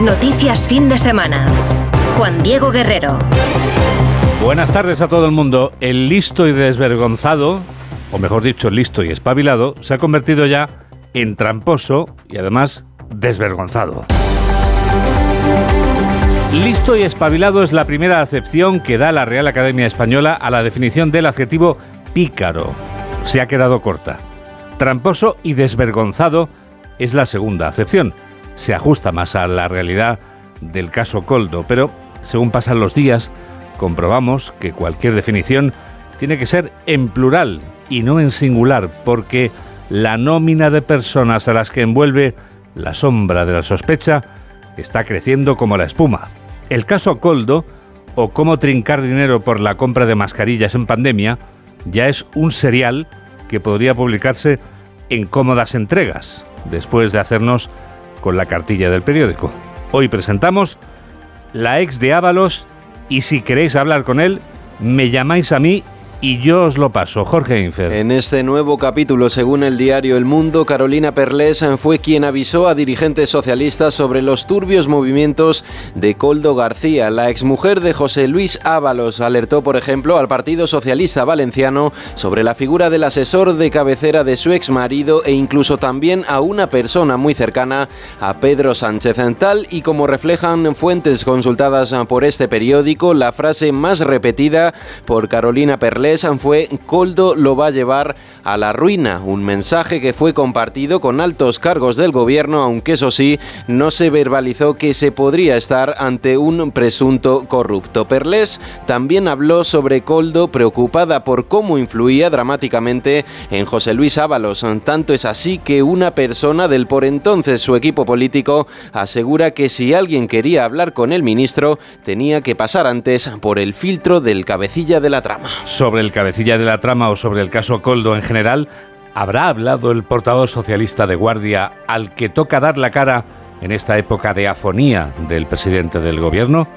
Noticias fin de semana. Juan Diego Guerrero. Buenas tardes a todo el mundo. El listo y desvergonzado, o mejor dicho, listo y espabilado, se ha convertido ya en tramposo y además desvergonzado. Listo y espabilado es la primera acepción que da la Real Academia Española a la definición del adjetivo pícaro. Se ha quedado corta. Tramposo y desvergonzado es la segunda acepción. Se ajusta más a la realidad del caso Coldo, pero según pasan los días, comprobamos que cualquier definición tiene que ser en plural y no en singular, porque la nómina de personas a las que envuelve la sombra de la sospecha está creciendo como la espuma. El caso Coldo, o cómo trincar dinero por la compra de mascarillas en pandemia, ya es un serial que podría publicarse en cómodas entregas, después de hacernos con la cartilla del periódico. Hoy presentamos la ex de Ábalos y si queréis hablar con él, me llamáis a mí y yo os lo paso. Jorge Infer. En este nuevo capítulo, según el diario El Mundo, Carolina Perlés fue quien avisó a dirigentes socialistas sobre los turbios movimientos de Coldo García. La exmujer de José Luis Ábalos alertó, por ejemplo, al Partido Socialista Valenciano sobre la figura del asesor de cabecera de su exmarido e incluso también a una persona muy cercana a Pedro Sánchez. Tal y como reflejan fuentes consultadas por este periódico, la frase más repetida por Carolina Perlés fue Coldo lo va a llevar a la ruina, un mensaje que fue compartido con altos cargos del gobierno, aunque eso sí, no se verbalizó que se podría estar ante un presunto corrupto. Perles también habló sobre Coldo preocupada por cómo influía dramáticamente en José Luis Ábalos. Tanto es así que una persona del por entonces su equipo político asegura que si alguien quería hablar con el ministro tenía que pasar antes por el filtro del cabecilla de la trama el cabecilla de la trama o sobre el caso Coldo en general, ¿habrá hablado el portavoz socialista de Guardia al que toca dar la cara en esta época de afonía del presidente del gobierno?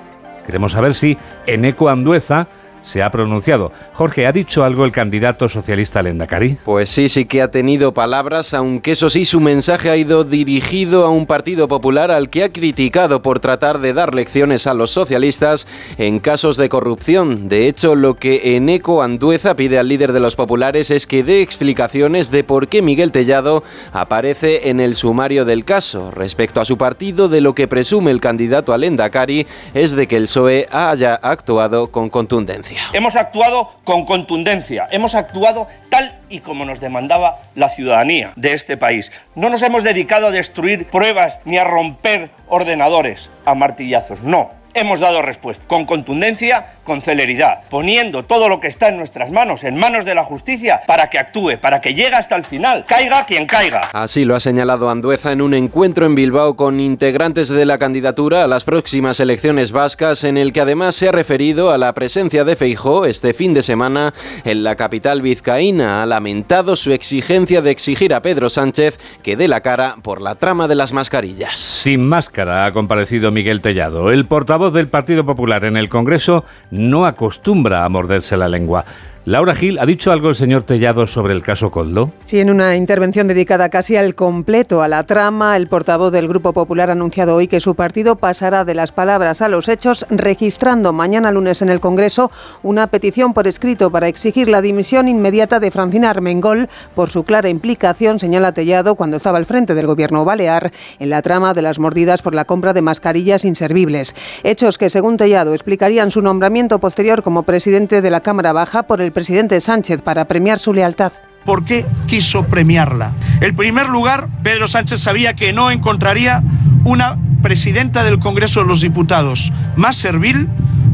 Queremos saber si Eneco Andueza se ha pronunciado. Jorge, ¿ha dicho algo el candidato socialista Lendakari? Pues sí, sí que ha tenido palabras, aunque eso sí, su mensaje ha ido dirigido a un Partido Popular al que ha criticado por tratar de dar lecciones a los socialistas en casos de corrupción. De hecho, lo que Eneco Andueza pide al líder de los populares es que dé explicaciones de por qué Miguel Tellado aparece en el sumario del caso. Respecto a su partido, de lo que presume el candidato al Endacari es de que el PSOE haya actuado con contundencia. Hemos actuado con contundencia, hemos actuado tal y como nos demandaba la ciudadanía de este país. No nos hemos dedicado a destruir pruebas ni a romper ordenadores a martillazos, no hemos dado respuesta con contundencia, con celeridad, poniendo todo lo que está en nuestras manos, en manos de la justicia, para que actúe, para que llegue hasta el final, caiga quien caiga. Así lo ha señalado Andueza en un encuentro en Bilbao con integrantes de la candidatura a las próximas elecciones vascas, en el que además se ha referido a la presencia de Feijó este fin de semana en la capital vizcaína. Ha lamentado su exigencia de exigir a Pedro Sánchez que dé la cara por la trama de las mascarillas. Sin máscara ha comparecido Miguel Tellado, el portavoz del Partido Popular en el Congreso no acostumbra a morderse la lengua. Laura Gil, ¿ha dicho algo el señor Tellado sobre el caso Coldo? Sí, en una intervención dedicada casi al completo a la trama, el portavoz del Grupo Popular ha anunciado hoy que su partido pasará de las palabras a los hechos, registrando mañana lunes en el Congreso una petición por escrito para exigir la dimisión inmediata de Francina Armengol por su clara implicación, señala Tellado, cuando estaba al frente del gobierno balear en la trama de las mordidas por la compra de mascarillas inservibles. Hechos que, según Tellado, explicarían su nombramiento posterior como presidente de la Cámara Baja por el presidente Sánchez para premiar su lealtad. ¿Por qué quiso premiarla? En primer lugar, Pedro Sánchez sabía que no encontraría una presidenta del Congreso de los Diputados más servil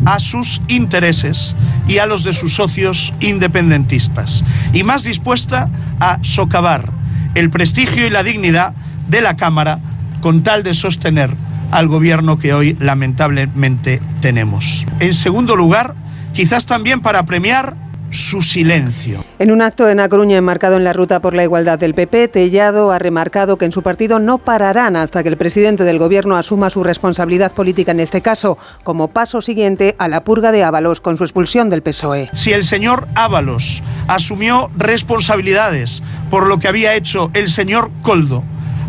a sus intereses y a los de sus socios independentistas y más dispuesta a socavar el prestigio y la dignidad de la Cámara con tal de sostener al gobierno que hoy lamentablemente tenemos. En segundo lugar, quizás también para premiar su silencio. En un acto en A Coruña enmarcado en la ruta por la igualdad del PP, Tellado ha remarcado que en su partido no pararán hasta que el presidente del gobierno asuma su responsabilidad política en este caso, como paso siguiente a la purga de Ábalos con su expulsión del PSOE. Si el señor Ábalos asumió responsabilidades por lo que había hecho el señor Coldo,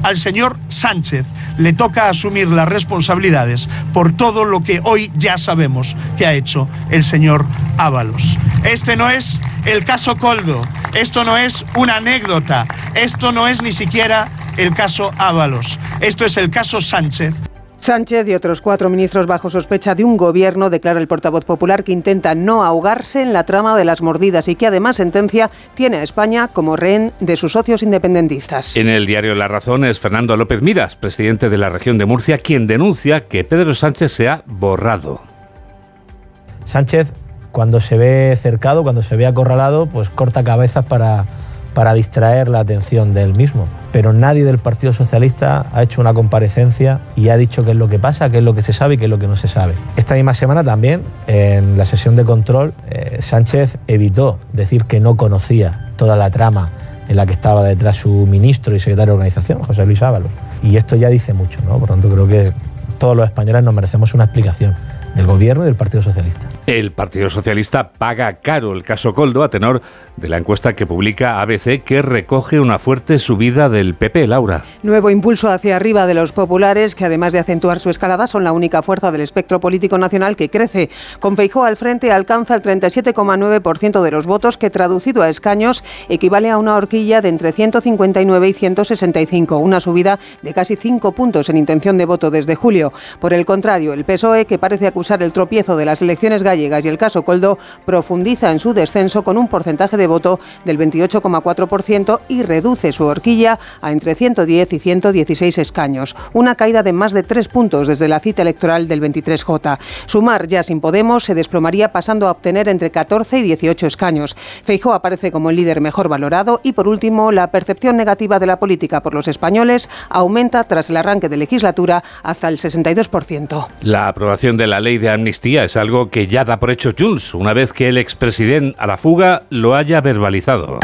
al señor Sánchez le toca asumir las responsabilidades por todo lo que hoy ya sabemos que ha hecho el señor Ábalos. Este no es el caso Coldo, esto no es una anécdota, esto no es ni siquiera el caso Ábalos, esto es el caso Sánchez. Sánchez y otros cuatro ministros bajo sospecha de un gobierno, declara el portavoz popular, que intenta no ahogarse en la trama de las mordidas y que además sentencia tiene a España como rehén de sus socios independentistas. En el diario La Razón es Fernando López Miras, presidente de la región de Murcia, quien denuncia que Pedro Sánchez se ha borrado. Sánchez, cuando se ve cercado, cuando se ve acorralado, pues corta cabezas para para distraer la atención del mismo. Pero nadie del Partido Socialista ha hecho una comparecencia y ha dicho qué es lo que pasa, qué es lo que se sabe y qué es lo que no se sabe. Esta misma semana también, en la sesión de control, eh, Sánchez evitó decir que no conocía toda la trama en la que estaba detrás su ministro y secretario de organización, José Luis Ábalos. Y esto ya dice mucho, ¿no? Por tanto, creo que todos los españoles nos merecemos una explicación del gobierno y del Partido Socialista. El Partido Socialista paga caro el caso Coldo a tenor de la encuesta que publica ABC que recoge una fuerte subida del PP, Laura. Nuevo impulso hacia arriba de los populares que además de acentuar su escalada son la única fuerza del espectro político nacional que crece. Con Feijó al frente alcanza el 37,9% de los votos que traducido a escaños equivale a una horquilla de entre 159 y 165, una subida de casi 5 puntos en intención de voto desde julio. Por el contrario, el PSOE que parece acusar el tropiezo de las elecciones gallegas y el caso Coldo, profundiza en su descenso con un porcentaje de voto del 28,4% y reduce su horquilla a entre 110 y 116 escaños, una caída de más de tres puntos desde la cita electoral del 23J. Sumar ya sin Podemos se desplomaría pasando a obtener entre 14 y 18 escaños. Feijó aparece como el líder mejor valorado y por último la percepción negativa de la política por los españoles aumenta tras el arranque de legislatura hasta el 62%. La aprobación de la ley de amnistía es algo que ya da por hecho Junts, una vez que el expresidente a la fuga lo haya verbalizado.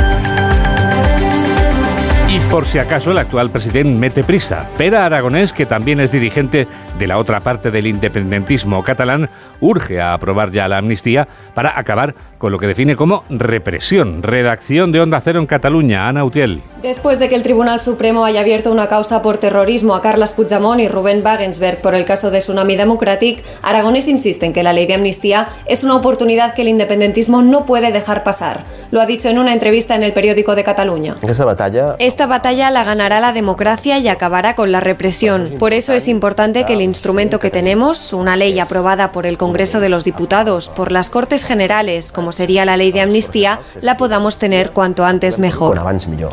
Y por si acaso el actual presidente mete prisa. Pera Aragonés, que también es dirigente de la otra parte del independentismo catalán, urge a aprobar ya la amnistía para acabar con lo que define como represión. Redacción de Onda Cero en Cataluña, Ana Utiel. Después de que el Tribunal Supremo haya abierto una causa por terrorismo a Carles Puigdemont y Rubén Wagensberg por el caso de Tsunami Democratic, Aragonés insiste en que la ley de amnistía es una oportunidad que el independentismo no puede dejar pasar. Lo ha dicho en una entrevista en el periódico de Cataluña. Esa batalla... Esta batalla la ganará la democracia y acabará con la represión. Por eso es importante que el instrumento que tenemos, una ley aprobada por el Congreso de los Diputados, por las Cortes Generales, como sería la ley de amnistía, la podamos tener cuanto antes mejor.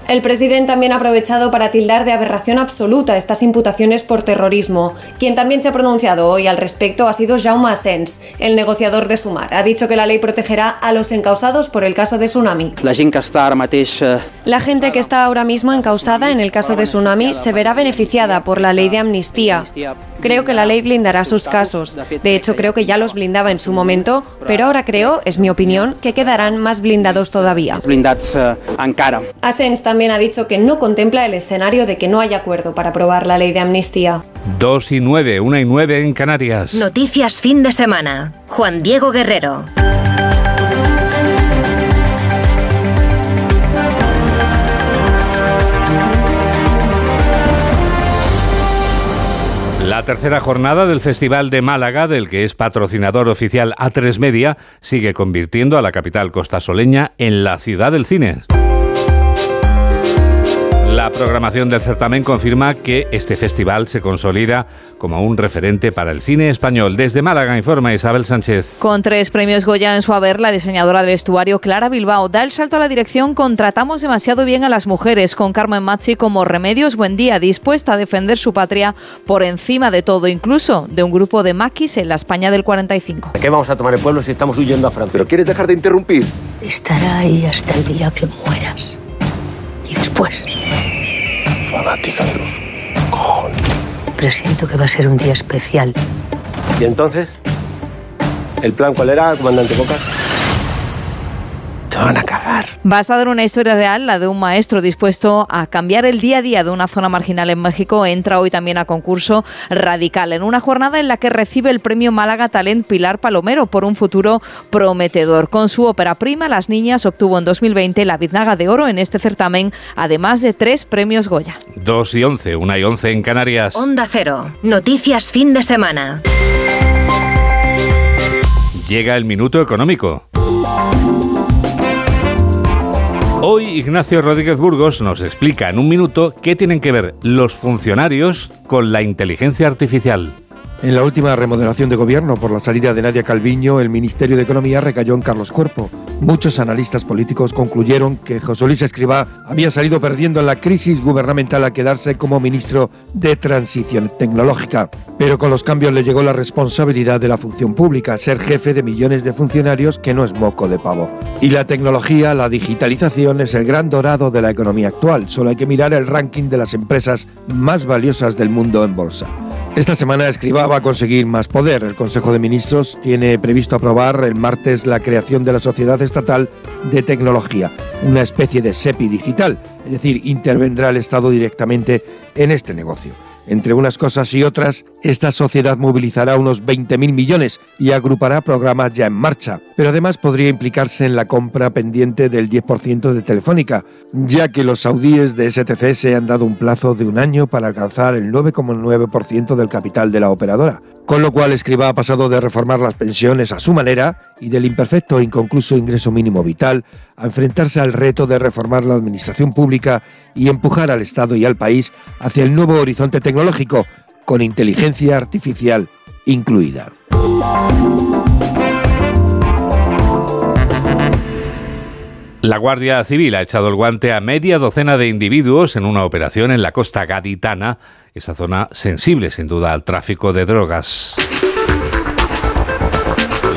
El presidente también ha aprovechado para tildar de aberración absoluta estas imputaciones por terrorismo. Quien también se ha pronunciado hoy al respecto ha sido Jaume Asens, el negociador de Sumar. Ha dicho que la ley protegerá a los encausados por el caso de Tsunami. La gente que está ahora mismo encausada en el caso de Tsunami se verá beneficiada por la ley de amnistía. Creo que la ley blindará sus casos. De hecho, creo que ya los blindaba en su momento, pero ahora creo, es mi opinión, que quedarán más blindados todavía. Asens también ha dicho que no contempla el escenario de que no haya acuerdo para aprobar la ley de amnistía. 2 y 9, 1 y 9 en Canarias. Noticias fin de semana. Juan Diego Guerrero. Tercera jornada del Festival de Málaga, del que es patrocinador oficial A3 Media, sigue convirtiendo a la capital costasoleña en la ciudad del cine. La programación del certamen confirma que este festival se consolida como un referente para el cine español. Desde Málaga informa Isabel Sánchez. Con tres premios Goya en su haber, la diseñadora de vestuario Clara Bilbao da el salto a la dirección Contratamos demasiado bien a las mujeres, con Carmen Machi como Remedios Buen Día, dispuesta a defender su patria por encima de todo, incluso de un grupo de maquis en la España del 45. ¿De qué vamos a tomar el pueblo si estamos huyendo a Francia? ¿Pero quieres dejar de interrumpir? Estará ahí hasta el día que mueras. Y después. Fanática de los cojones. Presiento que va a ser un día especial. ¿Y entonces? ¿El plan cuál era, comandante Bocas? Te van a cagar. Basado en una historia real, la de un maestro dispuesto a cambiar el día a día de una zona marginal en México, entra hoy también a concurso Radical, en una jornada en la que recibe el premio Málaga Talent Pilar Palomero por un futuro prometedor. Con su ópera prima, Las Niñas obtuvo en 2020 la Biznaga de Oro en este certamen, además de tres premios Goya. 2 y 11, 1 y 11 en Canarias. Onda Cero. Noticias fin de semana. Llega el minuto económico. Hoy Ignacio Rodríguez Burgos nos explica en un minuto qué tienen que ver los funcionarios con la inteligencia artificial. En la última remodelación de gobierno por la salida de Nadia Calviño, el Ministerio de Economía recayó en Carlos Cuerpo. Muchos analistas políticos concluyeron que José Luis Escribá había salido perdiendo en la crisis gubernamental a quedarse como ministro de Transición Tecnológica. Pero con los cambios le llegó la responsabilidad de la función pública, ser jefe de millones de funcionarios que no es moco de pavo. Y la tecnología, la digitalización es el gran dorado de la economía actual. Solo hay que mirar el ranking de las empresas más valiosas del mundo en bolsa. Esta semana Escribá va a conseguir más poder. El Consejo de Ministros tiene previsto aprobar el martes la creación de la Sociedad Estatal de Tecnología, una especie de SEPI digital, es decir, intervendrá el Estado directamente en este negocio. Entre unas cosas y otras, esta sociedad movilizará unos 20.000 millones y agrupará programas ya en marcha, pero además podría implicarse en la compra pendiente del 10% de Telefónica, ya que los saudíes de STC se han dado un plazo de un año para alcanzar el 9,9% del capital de la operadora. Con lo cual, Escribá ha pasado de reformar las pensiones a su manera y del imperfecto e inconcluso ingreso mínimo vital a enfrentarse al reto de reformar la administración pública y empujar al Estado y al país hacia el nuevo horizonte tecnológico, con inteligencia artificial incluida. La Guardia Civil ha echado el guante a media docena de individuos en una operación en la costa gaditana, esa zona sensible sin duda al tráfico de drogas.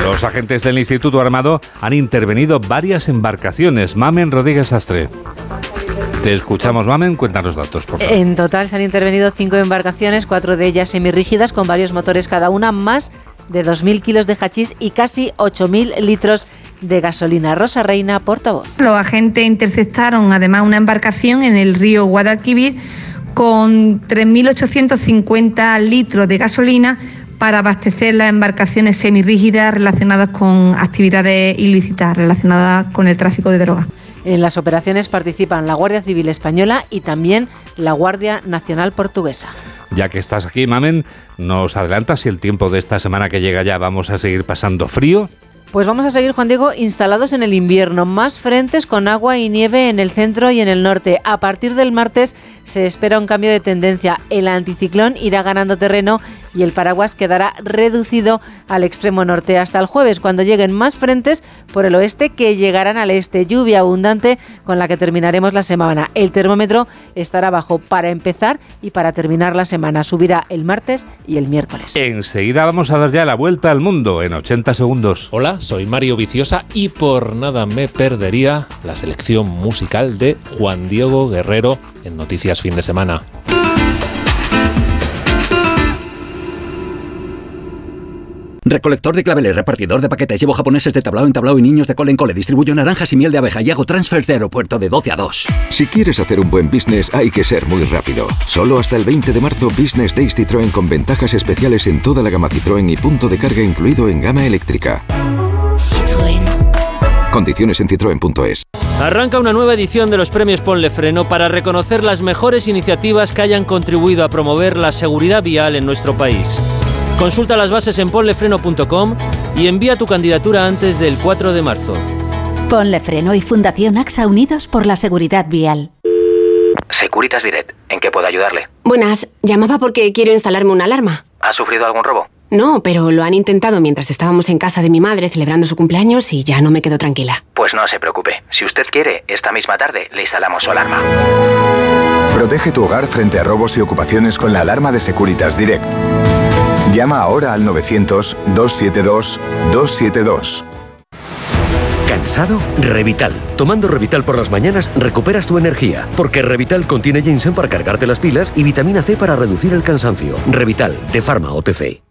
Los agentes del Instituto Armado han intervenido varias embarcaciones. Mamen Rodríguez Astre. Te escuchamos, Mamen. Cuéntanos datos, por favor. En total se han intervenido cinco embarcaciones, cuatro de ellas semirrígidas, con varios motores cada una, más de 2.000 kilos de hachís y casi 8.000 litros de gasolina. Rosa Reina, portavoz. Los agentes interceptaron además una embarcación en el río Guadalquivir con 3.850 litros de gasolina para abastecer las embarcaciones semirrígidas relacionadas con actividades ilícitas relacionadas con el tráfico de drogas. En las operaciones participan la Guardia Civil Española y también la Guardia Nacional Portuguesa. Ya que estás aquí, Mamen, ¿nos adelantas si el tiempo de esta semana que llega ya vamos a seguir pasando frío? Pues vamos a seguir, Juan Diego, instalados en el invierno. Más frentes con agua y nieve en el centro y en el norte. A partir del martes se espera un cambio de tendencia. El anticiclón irá ganando terreno y el paraguas quedará reducido al extremo norte hasta el jueves, cuando lleguen más frentes por el oeste que llegarán al este. Lluvia abundante con la que terminaremos la semana. El termómetro estará bajo para empezar y para terminar la semana. Subirá el martes y el miércoles. Enseguida vamos a dar ya la vuelta al mundo en 80 segundos. Hola, soy Mario Viciosa y por nada me perdería la selección musical de Juan Diego Guerrero en Noticias Fin de Semana. Recolector de claveles, repartidor de paquetes, llevo japoneses de tablao en tablao y niños de cole en cole, distribuyo naranjas y miel de abeja y hago transfer de aeropuerto de 12 a 2. Si quieres hacer un buen business hay que ser muy rápido. Solo hasta el 20 de marzo Business Days Citroën con ventajas especiales en toda la gama Citroën y punto de carga incluido en gama eléctrica. Citroën. Condiciones en citroen.es. Arranca una nueva edición de los premios Ponle Freno para reconocer las mejores iniciativas que hayan contribuido a promover la seguridad vial en nuestro país. Consulta las bases en ponlefreno.com y envía tu candidatura antes del 4 de marzo. Ponle Freno y Fundación AXA Unidos por la Seguridad Vial. Securitas Direct, ¿en qué puedo ayudarle? Buenas, llamaba porque quiero instalarme una alarma. ¿Ha sufrido algún robo? No, pero lo han intentado mientras estábamos en casa de mi madre celebrando su cumpleaños y ya no me quedo tranquila. Pues no se preocupe. Si usted quiere, esta misma tarde le instalamos su alarma. Protege tu hogar frente a robos y ocupaciones con la alarma de Securitas Direct. Llama ahora al 900-272-272. ¿Cansado? Revital. Tomando Revital por las mañanas recuperas tu energía, porque Revital contiene ginseng para cargarte las pilas y vitamina C para reducir el cansancio. Revital, de Pharma OTC.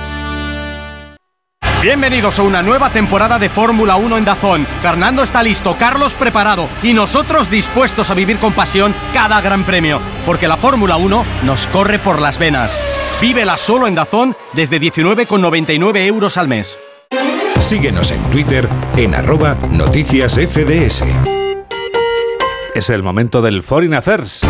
Bienvenidos a una nueva temporada de Fórmula 1 en Dazón. Fernando está listo, Carlos preparado y nosotros dispuestos a vivir con pasión cada gran premio, porque la Fórmula 1 nos corre por las venas. Vívela solo en Dazón desde 19,99 euros al mes. Síguenos en Twitter en arroba noticias FDS. Es el momento del Foreign Affairs.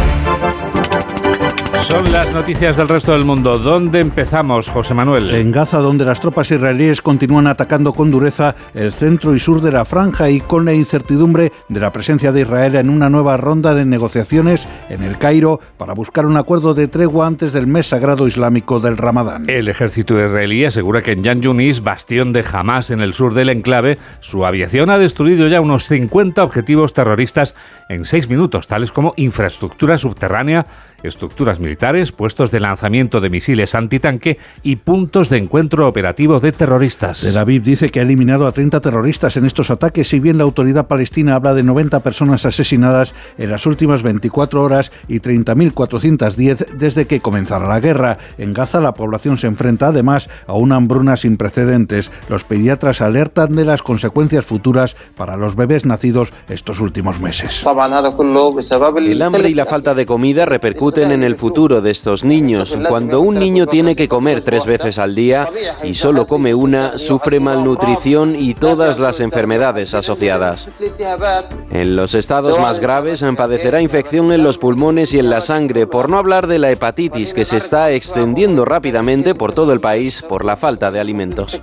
Son las noticias del resto del mundo. ¿Dónde empezamos, José Manuel? En Gaza, donde las tropas israelíes continúan atacando con dureza el centro y sur de la franja y con la incertidumbre de la presencia de Israel en una nueva ronda de negociaciones en el Cairo para buscar un acuerdo de tregua antes del mes sagrado islámico del Ramadán. El ejército israelí asegura que en Yan Yunis, bastión de Hamas en el sur del enclave, su aviación ha destruido ya unos 50 objetivos terroristas en seis minutos, tales como infraestructura subterránea, estructuras militares, puestos de lanzamiento de misiles antitanque y puntos de encuentro operativo de terroristas. Tel Aviv dice que ha eliminado a 30 terroristas en estos ataques, si bien la autoridad palestina habla de 90 personas asesinadas en las últimas 24 horas y 30.410 desde que comenzara la guerra. En Gaza la población se enfrenta además a una hambruna sin precedentes. Los pediatras alertan de las consecuencias futuras para los bebés nacidos estos últimos meses. El hambre y la falta de comida repercuten en el futuro de estos niños. Cuando un niño tiene que comer tres veces al día y solo come una, sufre malnutrición y todas las enfermedades asociadas. En los estados más graves padecerá infección en los pulmones y en la sangre, por no hablar de la hepatitis que se está extendiendo rápidamente por todo el país por la falta de alimentos.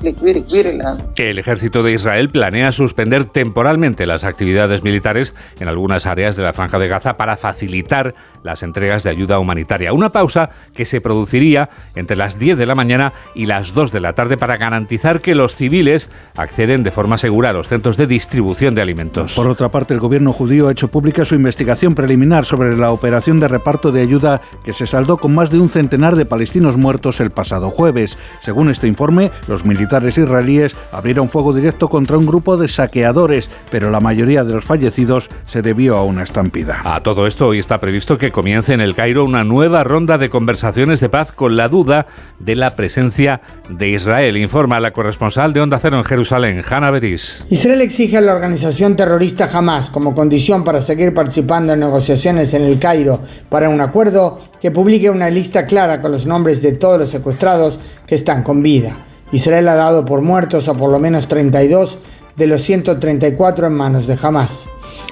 El ejército de Israel planea suspender temporalmente las actividades militares en algunas áreas de la franja de Gaza para facilitar las entregas de ayuda humanitaria. Una pausa que se produciría entre las 10 de la mañana y las 2 de la tarde para garantizar que los civiles acceden de forma segura a los centros de distribución de alimentos. Por otra parte, el gobierno judío ha hecho pública su investigación preliminar sobre la operación de reparto de ayuda que se saldó con más de un centenar de palestinos muertos el pasado jueves. Según este informe, los militares israelíes abrieron fuego directo contra un grupo de saqueadores, pero la mayoría de los fallecidos se debió a una estampida. A todo esto, hoy está previsto que comience en el Cairo una nueva ronda de conversaciones de paz con la duda de la presencia de Israel. Informa la corresponsal de Onda Cero en Jerusalén, Hanna Beris. Israel exige a la organización terrorista Hamas como condición para seguir participando en negociaciones en el Cairo para un acuerdo que publique una lista clara con los nombres de todos los secuestrados que están con vida. Israel ha dado por muertos a por lo menos 32 de los 134 en manos de Hamas.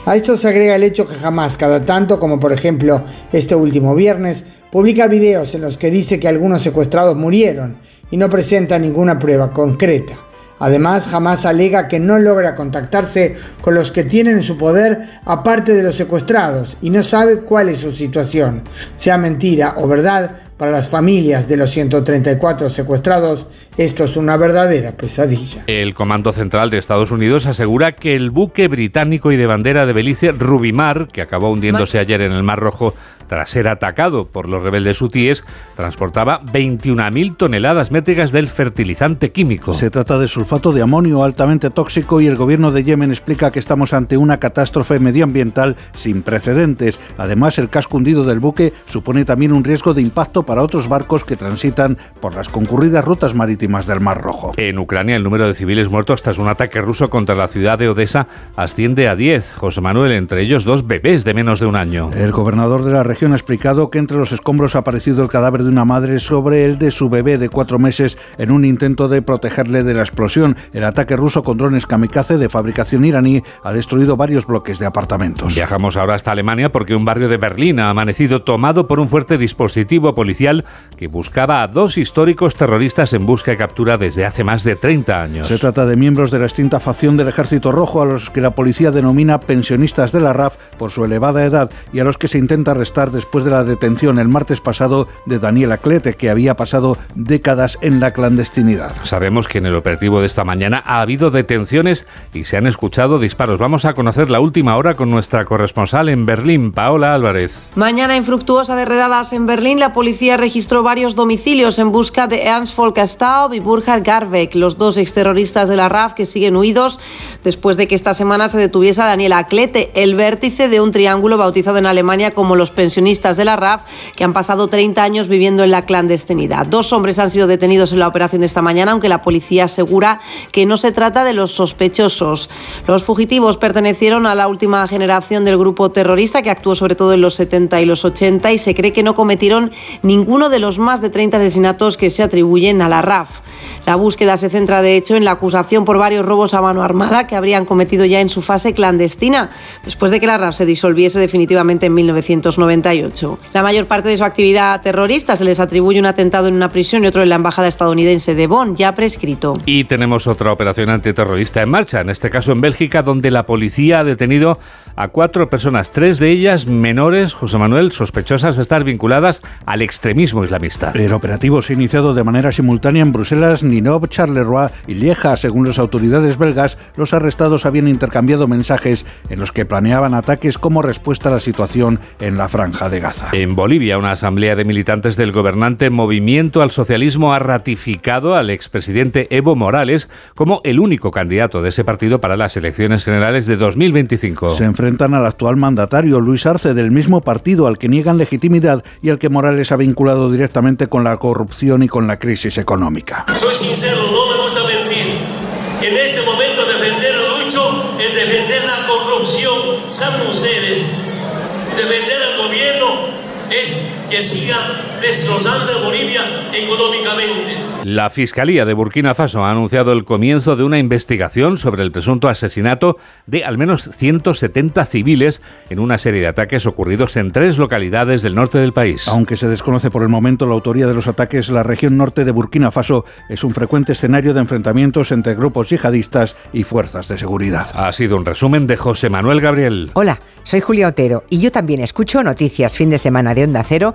A esto se agrega el hecho que Hamas, cada tanto, como por ejemplo este último viernes, publica videos en los que dice que algunos secuestrados murieron y no presenta ninguna prueba concreta. Además, Hamas alega que no logra contactarse con los que tienen en su poder aparte de los secuestrados y no sabe cuál es su situación. Sea mentira o verdad, para las familias de los 134 secuestrados, esto es una verdadera pesadilla. El Comando Central de Estados Unidos asegura que el buque británico y de bandera de Belice, Rubimar, que acabó hundiéndose ayer en el Mar Rojo tras ser atacado por los rebeldes hutíes, transportaba 21.000 toneladas métricas del fertilizante químico. Se trata de sulfato de amonio altamente tóxico y el gobierno de Yemen explica que estamos ante una catástrofe medioambiental sin precedentes. Además, el casco hundido del buque supone también un riesgo de impacto para otros barcos que transitan por las concurridas rutas marítimas del Mar Rojo. En Ucrania, el número de civiles muertos tras un ataque ruso contra la ciudad de Odessa asciende a 10. José Manuel, entre ellos dos bebés de menos de un año. El gobernador de la región ha explicado que entre los escombros ha aparecido el cadáver de una madre sobre el de su bebé de cuatro meses en un intento de protegerle de la explosión. El ataque ruso con drones kamikaze de fabricación iraní ha destruido varios bloques de apartamentos. Viajamos ahora hasta Alemania porque un barrio de Berlín ha amanecido tomado por un fuerte dispositivo policial que buscaba a dos históricos terroristas en busca de captura desde hace más de 30 años. Se trata de miembros de la extinta facción del Ejército Rojo a los que la policía denomina pensionistas de la RAF por su elevada edad y a los que se intenta arrestar después de la detención el martes pasado de Daniela Clete, que había pasado décadas en la clandestinidad. Sabemos que en el operativo de esta mañana ha habido detenciones y se han escuchado disparos. Vamos a conocer la última hora con nuestra corresponsal en Berlín, Paola Álvarez. Mañana infructuosa de redadas en Berlín, la policía registró varios domicilios en busca de Ernst Volker Staub y Burkhard Garbeck, los dos exterroristas de la RAF que siguen huidos después de que esta semana se detuviese a Daniela Clete, el vértice de un triángulo bautizado en Alemania como los pensionistas de la RAF, que han pasado 30 años viviendo en la clandestinidad. Dos hombres han sido detenidos en la operación de esta mañana, aunque la policía asegura que no se trata de los sospechosos. Los fugitivos pertenecieron a la última generación del grupo terrorista que actuó sobre todo en los 70 y los 80 y se cree que no cometieron ninguno de los más de 30 asesinatos que se atribuyen a la RAF. La búsqueda se centra de hecho en la acusación por varios robos a mano armada que habrían cometido ya en su fase clandestina, después de que la RAF se disolviese definitivamente en 1998. La mayor parte de su actividad terrorista se les atribuye un atentado en una prisión y otro en la embajada estadounidense de Bonn, ya prescrito. Y tenemos otra operación antiterrorista en marcha, en este caso en Bélgica, donde la policía ha detenido a cuatro personas, tres de ellas menores, José Manuel, sospechosas de estar vinculadas al extremismo islamista. El operativo se ha iniciado de manera simultánea en Bruselas, Ninov, Charleroi y Lieja. Según las autoridades belgas, los arrestados habían intercambiado mensajes en los que planeaban ataques como respuesta a la situación en la franja de Gaza. En Bolivia, una asamblea de militantes del gobernante Movimiento al Socialismo ha ratificado al expresidente Evo Morales como el único candidato de ese partido para las elecciones generales de 2025. Se enfrentan al actual mandatario Luis Arce del mismo partido al que niegan legitimidad y al que Morales ha vinculado directamente con la corrupción y con la crisis económica. Soy sincero, no me gusta mentir. En este momento defender lucho es defender la corrupción. Saben ustedes, defender es que siga destrozando Bolivia económicamente. La Fiscalía de Burkina Faso ha anunciado el comienzo de una investigación sobre el presunto asesinato de al menos 170 civiles en una serie de ataques ocurridos en tres localidades del norte del país. Aunque se desconoce por el momento la autoría de los ataques, la región norte de Burkina Faso es un frecuente escenario de enfrentamientos entre grupos yihadistas y fuerzas de seguridad. Ha sido un resumen de José Manuel Gabriel. Hola, soy Julia Otero y yo también escucho noticias fin de semana de Onda Cero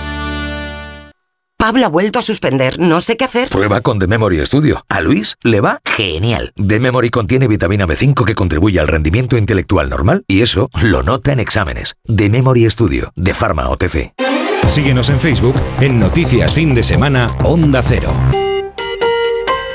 Pablo ha vuelto a suspender, no sé qué hacer. Prueba con The Memory Studio. A Luis le va genial. The Memory contiene vitamina B5 que contribuye al rendimiento intelectual normal y eso lo nota en exámenes. The Memory Studio, de Pharma OTC. Síguenos en Facebook en Noticias Fin de Semana Onda Cero.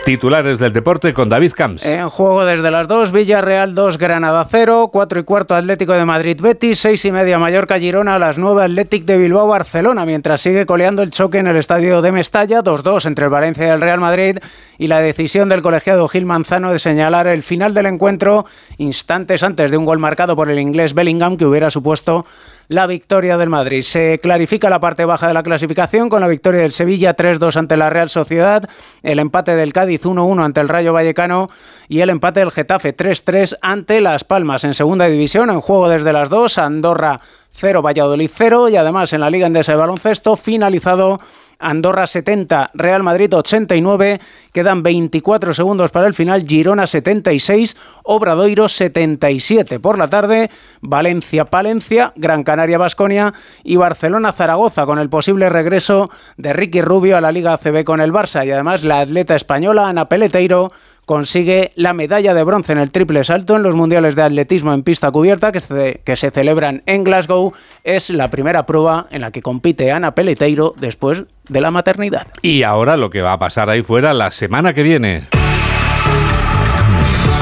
Titulares del deporte con David Camps. En juego desde las 2, Villarreal 2, Granada 0, 4 y cuarto Atlético de Madrid Betis, 6 y media Mallorca Girona, a las 9 Atlético de Bilbao Barcelona, mientras sigue coleando el choque en el estadio de Mestalla, 2-2 entre el Valencia y el Real Madrid, y la decisión del colegiado Gil Manzano de señalar el final del encuentro instantes antes de un gol marcado por el inglés Bellingham que hubiera supuesto la victoria del Madrid. Se clarifica la parte baja de la clasificación con la victoria del Sevilla 3-2 ante la Real Sociedad, el empate del Cádiz 1-1 ante el Rayo Vallecano y el empate del Getafe 3-3 ante Las Palmas. En segunda división, en juego desde las dos, Andorra 0, Valladolid 0 y además en la Liga Endesa de Baloncesto finalizado Andorra 70, Real Madrid 89, quedan 24 segundos para el final, Girona 76, Obradoiro 77. Por la tarde, Valencia Palencia, Gran Canaria Basconia y Barcelona Zaragoza con el posible regreso de Ricky Rubio a la Liga ACB con el Barça y además la atleta española Ana Peleteiro consigue la medalla de bronce en el triple salto en los mundiales de atletismo en pista cubierta que se, que se celebran en Glasgow. Es la primera prueba en la que compite Ana Peleteiro después de la maternidad. Y ahora lo que va a pasar ahí fuera la semana que viene.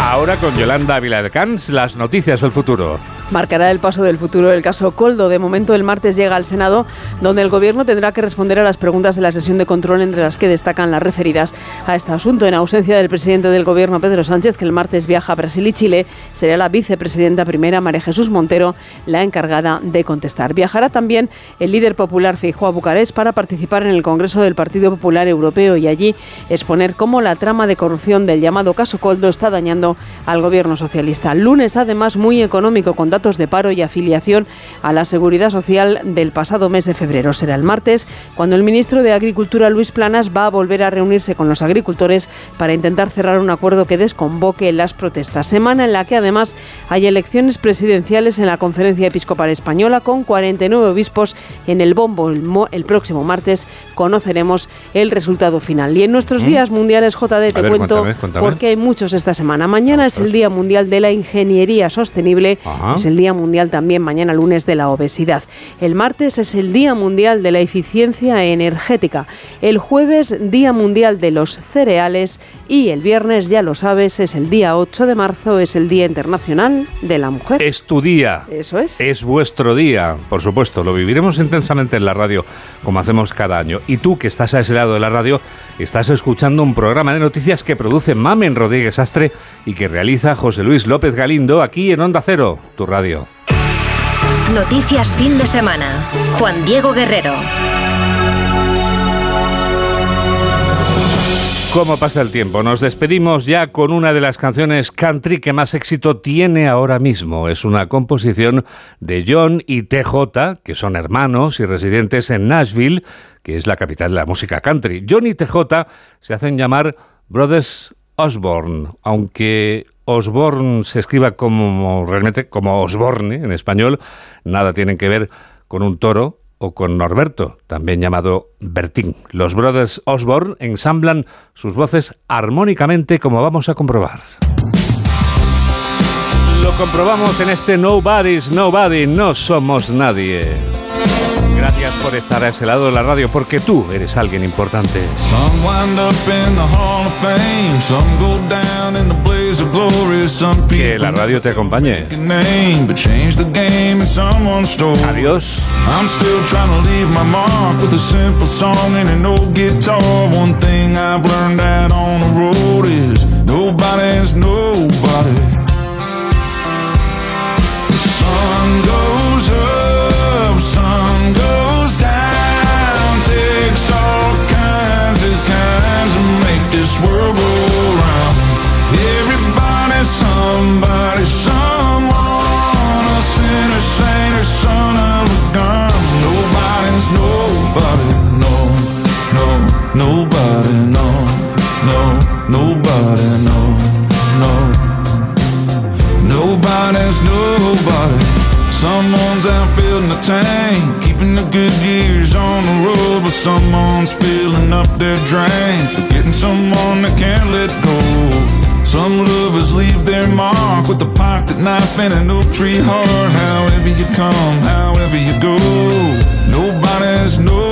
Ahora con Yolanda Viladecans, las noticias del futuro marcará el paso del futuro del caso Coldo. De momento, el martes llega al Senado, donde el Gobierno tendrá que responder a las preguntas de la sesión de control, entre las que destacan las referidas a este asunto. En ausencia del presidente del Gobierno, Pedro Sánchez, que el martes viaja a Brasil y Chile, será la vicepresidenta primera, María Jesús Montero, la encargada de contestar. Viajará también el líder popular Feijóo a Bucarest para participar en el Congreso del Partido Popular Europeo y allí exponer cómo la trama de corrupción del llamado caso Coldo está dañando al Gobierno socialista. Lunes, además, muy económico, con datos de paro y afiliación a la Seguridad Social del pasado mes de febrero. Será el martes cuando el ministro de Agricultura, Luis Planas, va a volver a reunirse con los agricultores para intentar cerrar un acuerdo que desconvoque las protestas. Semana en la que además hay elecciones presidenciales en la Conferencia Episcopal Española con 49 obispos en el bombo. El, próximo martes conoceremos el resultado final. Y en nuestros ¿Mm? días mundiales, JD, te cuento porque hay muchos esta semana. Mañana es el Día Mundial de la Ingeniería Sostenible es el Día Mundial también mañana lunes de la obesidad. El martes es el Día Mundial de la Eficiencia Energética. El jueves Día Mundial de los Cereales y el viernes, ya lo sabes, es el día 8 de marzo, es el Día Internacional de la Mujer. Es tu día. Eso es. Es vuestro día, por supuesto. Lo viviremos intensamente en la radio, como hacemos cada año. Y tú, que estás a ese lado de la radio, estás escuchando un programa de noticias que produce Mamen Rodríguez Astre y que realiza José Luis López Galindo aquí en Onda Cero, tu radio. Noticias fin de semana. Juan Diego Guerrero. ¿Cómo pasa el tiempo? Nos despedimos ya con una de las canciones country que más éxito tiene ahora mismo. Es una composición de John y TJ, que son hermanos y residentes en Nashville, que es la capital de la música country. John y TJ se hacen llamar Brothers Osborne, aunque Osborne se escriba como realmente como Osborne en español, nada tienen que ver con un toro o con Norberto, también llamado Bertín. Los Brothers Osborne ensamblan sus voces armónicamente como vamos a comprobar. Lo comprobamos en este Nobody's Nobody, no somos nadie. Gracias por estar a ese lado de la radio, porque tú eres alguien importante. Que la radio te acompañe. Adiós. I'm still trying to leave my mark with a simple song and an old guitar. One thing I've learned out on the road is nobody's nobody. The sun goes up, sun goes down, takes all kinds of kinds to make this world go Someone's out filling the tank, keeping the good years on the road, but someone's filling up their drain, forgetting someone that can't let go. Some lovers leave their mark with a pocket knife and an oak tree heart. However you come, however you go, nobody's nobody.